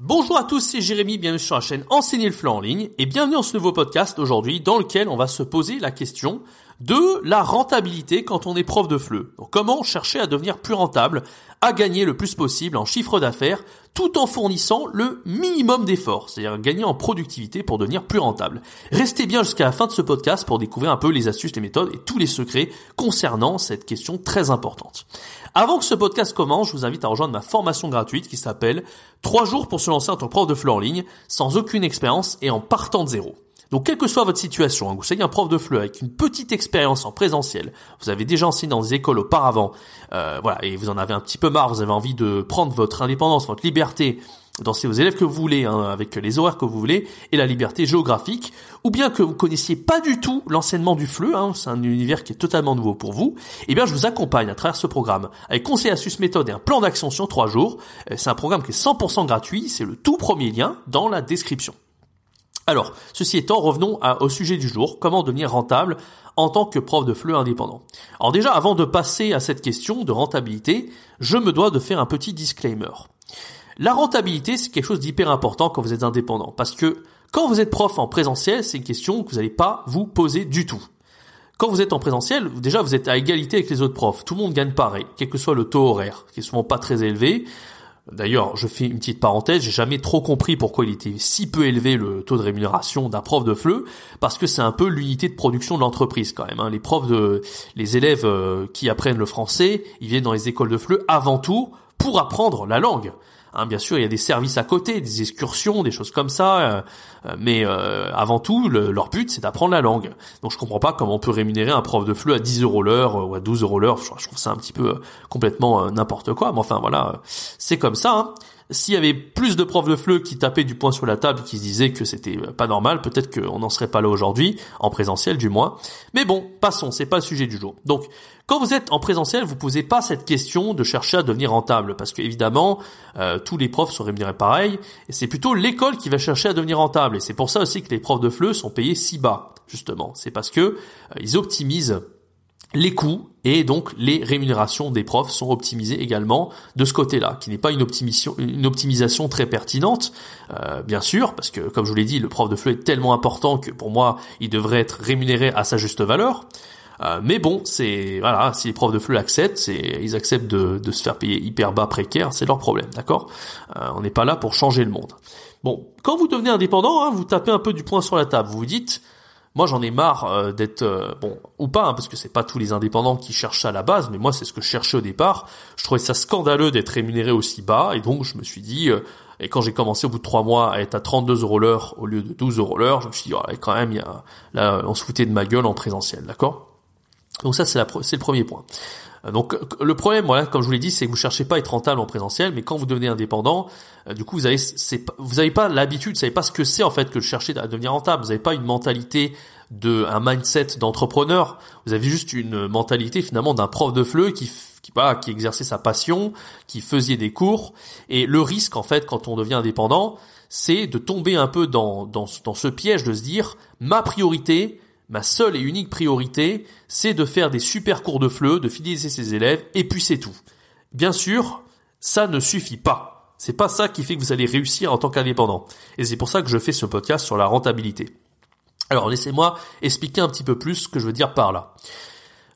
Bonjour à tous, c'est Jérémy, bienvenue sur la chaîne Enseigner le FLE en ligne et bienvenue dans ce nouveau podcast aujourd'hui dans lequel on va se poser la question de la rentabilité quand on est prof de FLE. Donc comment chercher à devenir plus rentable, à gagner le plus possible en chiffre d'affaires tout en fournissant le minimum d'efforts, c'est-à-dire gagner en productivité pour devenir plus rentable. Restez bien jusqu'à la fin de ce podcast pour découvrir un peu les astuces, les méthodes et tous les secrets concernant cette question très importante. Avant que ce podcast commence, je vous invite à rejoindre ma formation gratuite qui s'appelle 3 jours pour se lancer en tant que prof de FLE en ligne sans aucune expérience et en partant de zéro. Donc quelle que soit votre situation, hein, vous soyez un prof de FLE avec une petite expérience en présentiel, vous avez déjà enseigné dans des écoles auparavant, euh, voilà, et vous en avez un petit peu marre, vous avez envie de prendre votre indépendance, votre liberté, d'enseigner aux élèves que vous voulez, hein, avec les horaires que vous voulez, et la liberté géographique, ou bien que vous connaissiez pas du tout l'enseignement du FLE, hein, c'est un univers qui est totalement nouveau pour vous, eh bien je vous accompagne à travers ce programme avec conseils, astuces, méthodes et un plan d'action sur trois jours. Euh, c'est un programme qui est 100% gratuit, c'est le tout premier lien dans la description. Alors, ceci étant, revenons au sujet du jour, comment devenir rentable en tant que prof de FLE indépendant? Alors déjà, avant de passer à cette question de rentabilité, je me dois de faire un petit disclaimer. La rentabilité, c'est quelque chose d'hyper important quand vous êtes indépendant, parce que quand vous êtes prof en présentiel, c'est une question que vous n'allez pas vous poser du tout. Quand vous êtes en présentiel, déjà vous êtes à égalité avec les autres profs. Tout le monde gagne pareil, quel que soit le taux horaire, qui est souvent pas très élevé. D'ailleurs, je fais une petite parenthèse, j'ai jamais trop compris pourquoi il était si peu élevé le taux de rémunération d'un prof de FLE, parce que c'est un peu l'unité de production de l'entreprise quand même. Hein. Les profs de, les élèves euh, qui apprennent le français, ils viennent dans les écoles de FLE avant tout pour apprendre la langue. Hein, bien sûr, il y a des services à côté, des excursions, des choses comme ça, euh, euh, mais euh, avant tout, leur but, c'est d'apprendre la langue. Donc, je comprends pas comment on peut rémunérer un prof de FLE à 10 euros l'heure ou à 12 euros l'heure. Je, trouve ça un petit peu complètement n'importe quoi. Mais enfin, voilà, c'est comme ça. Hein. S'il y avait plus de profs de FLE qui tapaient du poing sur la table, qui se disaient que c'était pas normal, peut-être qu'on n'en serait pas là aujourd'hui, en présentiel du moins. Mais bon, passons, c'est pas le sujet du jour. Donc, quand vous êtes en présentiel, vous posez pas cette question de chercher à devenir rentable, parce que évidemment, euh, tous les profs sont rémunérés pareil, et c'est plutôt l'école qui va chercher à devenir rentable. Et c'est pour ça aussi que les profs de FLE sont payés si bas, justement. C'est parce que euh, ils optimisent les coûts et donc les rémunérations des profs sont optimisées également de ce côté-là, qui n'est pas une optimisation, très pertinente, euh, bien sûr, parce que comme je vous l'ai dit, le prof de FLE est tellement important que pour moi, il devrait être rémunéré à sa juste valeur. Euh, mais bon, c'est voilà, si les profs de FLE acceptent, ils acceptent de, de, se faire payer hyper bas précaire, c'est leur problème, d'accord? Euh, On n'est pas là pour changer le monde. Bon, quand vous devenez indépendant, hein, vous tapez un peu du poing sur la table, vous vous dites moi, j'en ai marre euh, d'être euh, bon ou pas, hein, parce que c'est pas tous les indépendants qui cherchent ça à la base, mais moi, c'est ce que je cherchais au départ. Je trouvais ça scandaleux d'être rémunéré aussi bas, et donc je me suis dit, euh, et quand j'ai commencé au bout de trois mois à être à 32 euros l'heure au lieu de 12 euros l'heure, je me suis dit, quand même, y a, là, on se foutait de ma gueule en présentiel, d'accord? Donc ça, c'est le premier point. Euh, donc le problème, voilà, comme je vous l'ai dit, c'est que vous cherchez pas à être rentable en présentiel, mais quand vous devenez indépendant, euh, du coup vous avez, vous avez pas l'habitude, vous savez pas ce que c'est en fait que de chercher à devenir rentable. Vous n'avez pas une mentalité de un mindset d'entrepreneur. Vous avez juste une mentalité finalement d'un prof de FLE qui qui, qui exerçait sa passion, qui faisait des cours. Et le risque en fait quand on devient indépendant, c'est de tomber un peu dans, dans, dans ce piège de se dire ma priorité ma seule et unique priorité, c'est de faire des super cours de FLE, de fidéliser ses élèves, et puis c'est tout. Bien sûr, ça ne suffit pas. C'est pas ça qui fait que vous allez réussir en tant qu'indépendant. Et c'est pour ça que je fais ce podcast sur la rentabilité. Alors laissez-moi expliquer un petit peu plus ce que je veux dire par là.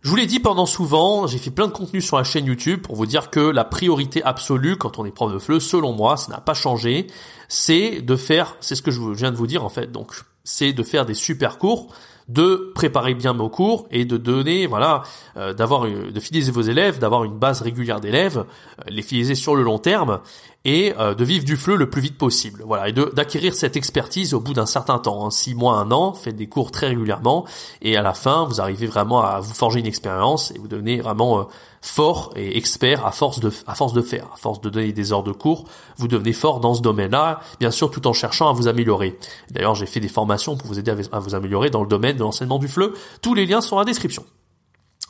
Je vous l'ai dit pendant souvent, j'ai fait plein de contenu sur la chaîne YouTube pour vous dire que la priorité absolue quand on est prof de FLE, selon moi, ça n'a pas changé, c'est de faire, c'est ce que je viens de vous dire en fait, donc c'est de faire des super cours de préparer bien vos cours et de donner, voilà, euh, d'avoir, de fidéliser vos élèves, d'avoir une base régulière d'élèves, euh, les fidéliser sur le long terme et euh, de vivre du fleu le plus vite possible. Voilà, et d'acquérir cette expertise au bout d'un certain temps, hein, six mois, un an, faites des cours très régulièrement et à la fin, vous arrivez vraiment à vous forger une expérience et vous devenez vraiment fort et expert à force de à force de faire, à force de donner des heures de cours, vous devenez fort dans ce domaine-là, bien sûr tout en cherchant à vous améliorer. D'ailleurs, j'ai fait des formations pour vous aider à vous améliorer dans le domaine de l'enseignement du FLE. Tous les liens sont dans la description.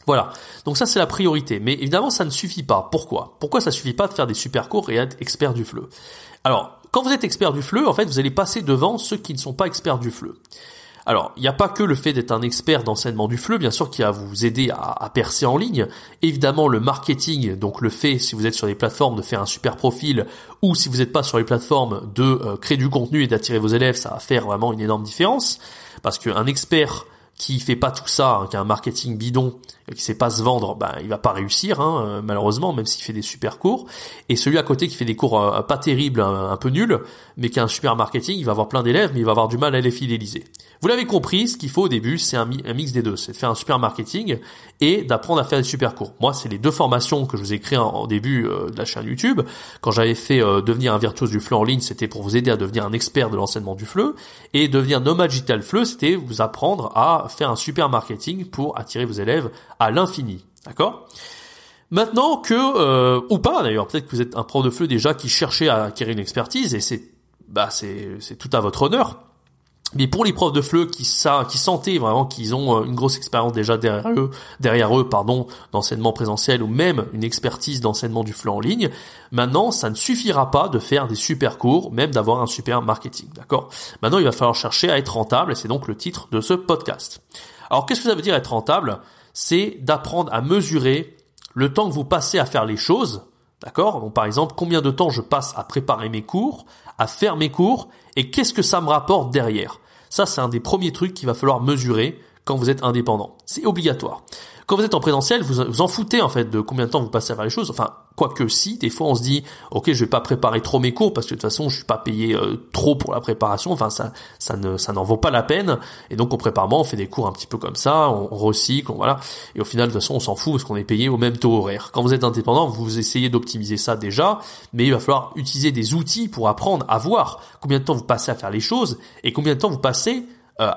Voilà. Donc ça c'est la priorité. Mais évidemment ça ne suffit pas. Pourquoi? Pourquoi ça suffit pas de faire des super cours et être expert du FLE? Alors, quand vous êtes expert du FLE, en fait, vous allez passer devant ceux qui ne sont pas experts du FLE. Alors, il n'y a pas que le fait d'être un expert d'enseignement du FLE, bien sûr, qui va vous aider à, percer en ligne. Évidemment, le marketing, donc le fait, si vous êtes sur les plateformes, de faire un super profil, ou si vous n'êtes pas sur les plateformes, de euh, créer du contenu et d'attirer vos élèves, ça va faire vraiment une énorme différence. Parce qu'un expert qui fait pas tout ça, hein, qui a un marketing bidon, qui sait pas se vendre, ben il va pas réussir hein, euh, malheureusement, même s'il fait des super cours. Et celui à côté qui fait des cours euh, pas terribles, un, peu nuls, mais qui a un super marketing, il va avoir plein d'élèves, mais il va avoir du mal à les fidéliser. Vous l'avez compris, ce qu'il faut au début, c'est un, mix des deux, c'est de faire un super marketing et d'apprendre à faire des super cours. Moi, c'est les deux formations que je vous ai créées en, début euh, de la chaîne YouTube. Quand j'avais fait devenir un virtuose du fleu en ligne, c'était pour vous aider à devenir un expert de l'enseignement du fleu, et devenir nomade digital fleu, c'était vous apprendre à faire un super marketing pour attirer vos élèves à l'infini. D'accord? Maintenant que, euh, ou pas d'ailleurs, peut-être que vous êtes un prof de feu déjà qui cherchait à acquérir une expertise et c'est bah c'est c'est tout à votre honneur. Mais pour les profs de FLE qui, ça, qui sentaient vraiment qu'ils ont euh, une grosse expérience déjà derrière eux, derrière eux, pardon, d'enseignement présentiel ou même une expertise d'enseignement du FLE en ligne, maintenant, ça ne suffira pas de faire des super cours, même d'avoir un super marketing, d'accord? Maintenant, il va falloir chercher à être rentable et c'est donc le titre de ce podcast. Alors, qu'est-ce que ça veut dire être rentable? C'est d'apprendre à mesurer le temps que vous passez à faire les choses, d'accord? Donc, par exemple, combien de temps je passe à préparer mes cours, à faire mes cours, et qu'est-ce que ça me rapporte derrière? Ça, c'est un des premiers trucs qu'il va falloir mesurer quand vous êtes indépendant. C'est obligatoire. Quand vous êtes en présentiel, vous vous en foutez en fait de combien de temps vous passez à faire les choses. Enfin, quoique si, des fois on se dit, ok, je vais pas préparer trop mes cours parce que de toute façon je suis pas payé euh, trop pour la préparation. Enfin, ça, ça ne, ça n'en vaut pas la peine. Et donc on prépare on fait des cours un petit peu comme ça, on, recycle, voilà. Et au final, de toute façon, on s'en fout parce qu'on est payé au même taux horaire. Quand vous êtes indépendant, vous essayez d'optimiser ça déjà, mais il va falloir utiliser des outils pour apprendre à voir combien de temps vous passez à faire les choses et combien de temps vous passez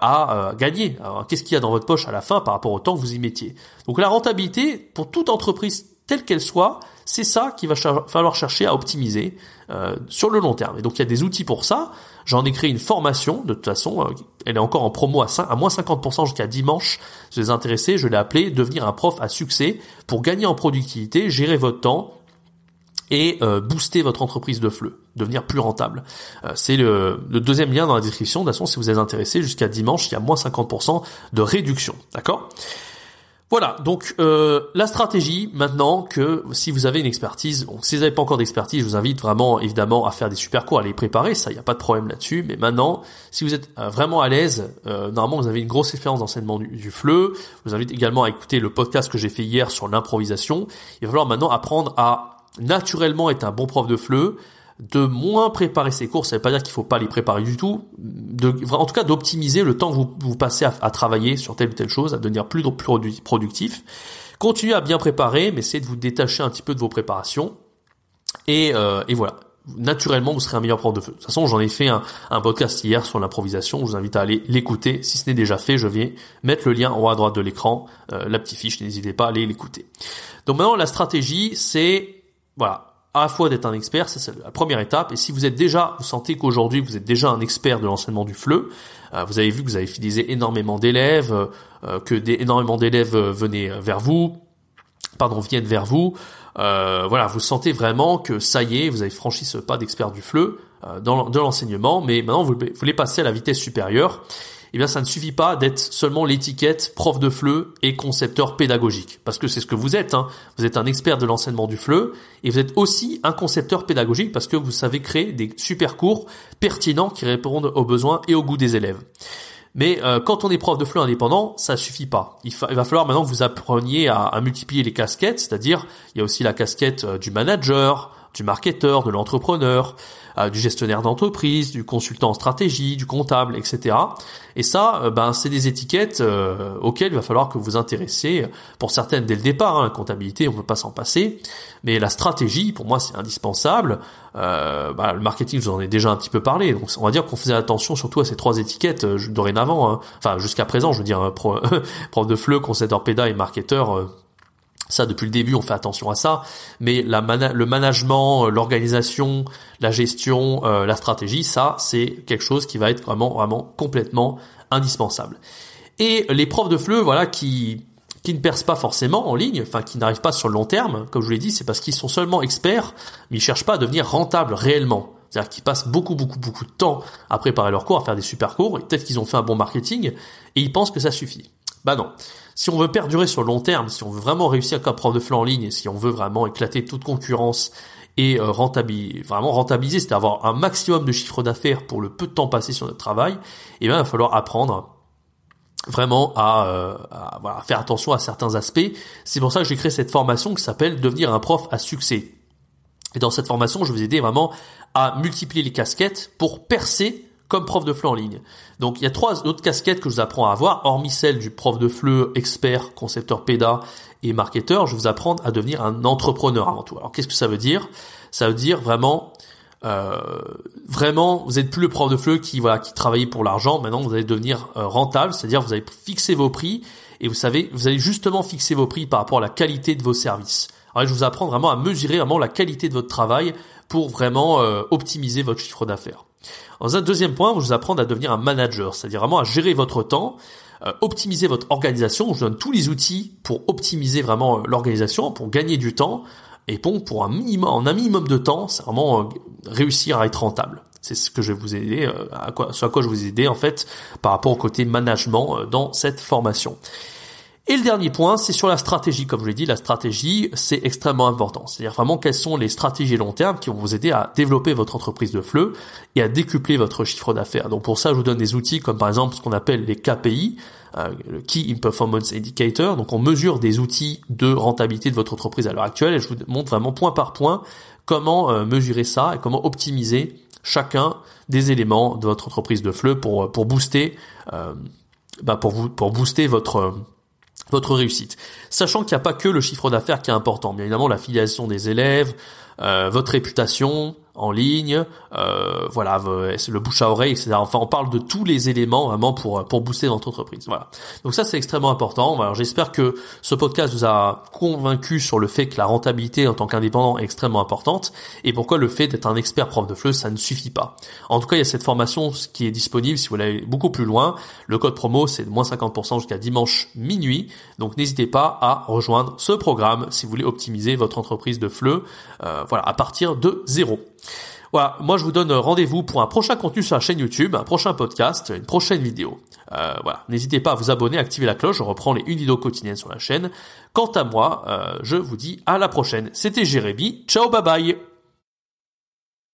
à euh, gagner. Qu'est-ce qu'il y a dans votre poche à la fin par rapport au temps que vous y mettiez? Donc la rentabilité, pour toute entreprise telle qu'elle soit, c'est ça qu'il va falloir chercher à optimiser euh, sur le long terme. Et donc il y a des outils pour ça. J'en ai créé une formation, de toute façon, elle est encore en promo à, 5, à moins 50% jusqu'à dimanche. Si vous êtes intéressé, je l'ai appelé devenir un prof à succès pour gagner en productivité, gérer votre temps, et euh, booster votre entreprise de fleu, devenir plus rentable. Euh, c'est le, deuxième lien dans la description. De toute façon, si vous êtes intéressé, jusqu'à dimanche, il y a moins 50% de réduction. D'accord? Voilà, donc euh, la stratégie maintenant que si vous avez une expertise, bon, si vous n'avez pas encore d'expertise, je vous invite vraiment évidemment à faire des super cours, à les préparer, ça il n'y a pas de problème là-dessus. Mais maintenant, si vous êtes vraiment à l'aise, normalement vous avez une grosse expérience d'enseignement du, du FLE, je vous invite également à écouter le podcast que j'ai fait hier sur l'improvisation. Il va falloir maintenant apprendre à naturellement être un bon prof de FLE, de moins préparer ses cours, ça veut pas dire qu'il faut pas les préparer du tout, de, en tout cas d'optimiser le temps que vous, vous passez à, travailler sur telle ou telle chose, à devenir plus, plus productif. Continuez à bien préparer, mais essayez de vous détacher un petit peu de vos préparations. Et, euh, et voilà, naturellement vous serez un meilleur prof de feu. De toute façon, j'en ai fait un, un, podcast hier sur l'improvisation. Je vous invite à aller l'écouter. Si ce n'est déjà fait, je vais mettre le lien en haut à droite de l'écran, euh, la petite fiche. N'hésitez pas à aller l'écouter. Donc maintenant, la stratégie, c'est voilà, à la fois d'être un expert, c'est la première étape. Et si vous êtes déjà, vous sentez qu'aujourd'hui vous êtes déjà un expert de l'enseignement du FLE, euh, vous avez vu que vous avez fidélisé énormément d'élèves, euh, que des, énormément d'élèves euh, venaient vers vous, pardon, viennent vers vous. voilà, vous sentez vraiment que ça y est, vous avez franchi ce pas d'expert du FLE dans, l'enseignement, mais maintenant vous voulez passer à la vitesse supérieure eh bien ça ne suffit pas d'être seulement l'étiquette prof de FLE et concepteur pédagogique. Parce que c'est ce que vous êtes. Hein. Vous êtes un expert de l'enseignement du FLE et vous êtes aussi un concepteur pédagogique parce que vous savez créer des super cours pertinents qui répondent aux besoins et aux goûts des élèves. Mais euh, quand on est prof de FLE indépendant, ça suffit pas. Il, va falloir maintenant que vous appreniez à, multiplier les casquettes, c'est-à-dire il y a aussi la casquette euh, du manager, du marketeur, de l'entrepreneur, euh, du gestionnaire d'entreprise, du consultant en stratégie, du comptable, etc. Et ça, euh, ben, c'est des étiquettes euh, auxquelles il va falloir que vous intéressez. Pour certaines dès le départ, hein, la comptabilité, on ne peut pas s'en passer. Mais la stratégie, pour moi, c'est indispensable. Ben, le marketing, je vous en ai déjà un petit peu parlé. Donc, on va dire qu'on faisait attention surtout à ces trois étiquettes dorénavant. Hein. Enfin, jusqu'à présent, je veux dire, prof de FLE, concepteur PEDA et marketeur ça, depuis le début, on fait attention à ça. Mais la le management, euh, l'organisation, la gestion, euh, la stratégie, ça, c'est quelque chose qui va être vraiment, vraiment complètement indispensable. Et les profs de FLE, voilà, qui qui ne percent pas forcément en ligne, enfin qui n'arrivent pas sur le long terme, comme je vous l'ai dit, c'est parce qu'ils sont seulement experts, mais ils cherchent pas à devenir rentables réellement. C'est-à-dire qu'ils passent beaucoup, beaucoup, beaucoup de temps à préparer leurs cours, à faire des super cours, et peut-être qu'ils ont fait un bon marketing, et ils pensent que ça suffit. Bah non. Si on veut perdurer sur le long terme, si on veut vraiment réussir comme prof de flanc en ligne, si on veut vraiment éclater toute concurrence et euh, rentabiliser, vraiment rentabiliser, c'est avoir un maximum de chiffre d'affaires pour le peu de temps passé sur notre travail, et eh bien il va falloir apprendre vraiment à, euh, faire attention à certains aspects. C'est pour ça que j'ai créé cette formation qui s'appelle Devenir un prof à succès. Et dans cette formation, je vais vous aider vraiment à multiplier les casquettes pour percer comme prof de FLE en ligne. Donc il y a trois autres casquettes que je vous apprends à avoir, hormis celle du prof de FLE, expert, concepteur PEDA et marketeur, je vous apprendre à devenir un entrepreneur avant tout. Alors qu'est-ce que ça veut dire? Ça veut dire vraiment euh, vraiment, vous n'êtes plus le prof de FLE qui voilà qui travaillait pour l'argent. Maintenant, vous allez devenir euh, rentable, c'est-à-dire vous allez fixer vos prix et vous savez, vous allez justement fixer vos prix par rapport à la qualité de vos services. Alors, je vous apprends vraiment à mesurer vraiment la qualité de votre travail pour vraiment euh, optimiser votre chiffre d'affaires. Dans un deuxième point, vous apprendre à devenir un manager, c'est-à-dire vraiment à gérer votre temps, euh, optimiser votre organisation. Je vous donne tous les outils pour optimiser vraiment euh, l'organisation, pour gagner du temps. Et bon, pour un minimum, en un minimum de temps, c'est vraiment euh, réussir à être rentable. C'est ce que je vais vous aider, à ce à quoi je vous aider en fait par rapport au côté management dans cette formation. Et le dernier point, c'est sur la stratégie. Comme je l'ai dit, la stratégie, c'est extrêmement important. C'est-à-dire vraiment quelles sont les stratégies long terme qui vont vous aider à développer votre entreprise de fleu et à décupler votre chiffre d'affaires. Donc pour ça, je vous donne des outils comme par exemple ce qu'on appelle les KPI, euh, le Key in Performance Indicator. Donc on mesure des outils de rentabilité de votre entreprise à l'heure actuelle et je vous montre vraiment point par point comment euh, mesurer ça et comment optimiser chacun des éléments de votre entreprise de fleu pour pour booster euh, bah pour vous pour booster votre votre réussite. Sachant qu'il n'y a pas que le chiffre d'affaires qui est important, bien évidemment la filiation des élèves, euh, votre réputation, en ligne, euh, voilà, le bouche à oreille, etc. Enfin, on parle de tous les éléments vraiment pour pour booster votre entreprise. Voilà. Donc ça, c'est extrêmement important. Alors, j'espère que ce podcast vous a convaincu sur le fait que la rentabilité en tant qu'indépendant est extrêmement importante et pourquoi le fait d'être un expert prof de FLE, ça ne suffit pas. En tout cas, il y a cette formation qui est disponible si vous voulez aller beaucoup plus loin. Le code promo, c'est de moins 50% jusqu'à dimanche minuit. Donc, n'hésitez pas à rejoindre ce programme si vous voulez optimiser votre entreprise de FLE, euh, voilà, à partir de zéro. Voilà, moi je vous donne rendez-vous pour un prochain contenu sur la chaîne YouTube, un prochain podcast, une prochaine vidéo. Euh, voilà, n'hésitez pas à vous abonner, activer la cloche, je reprends les une vidéo quotidienne sur la chaîne. Quant à moi, euh, je vous dis à la prochaine. C'était Jérémy, ciao bye bye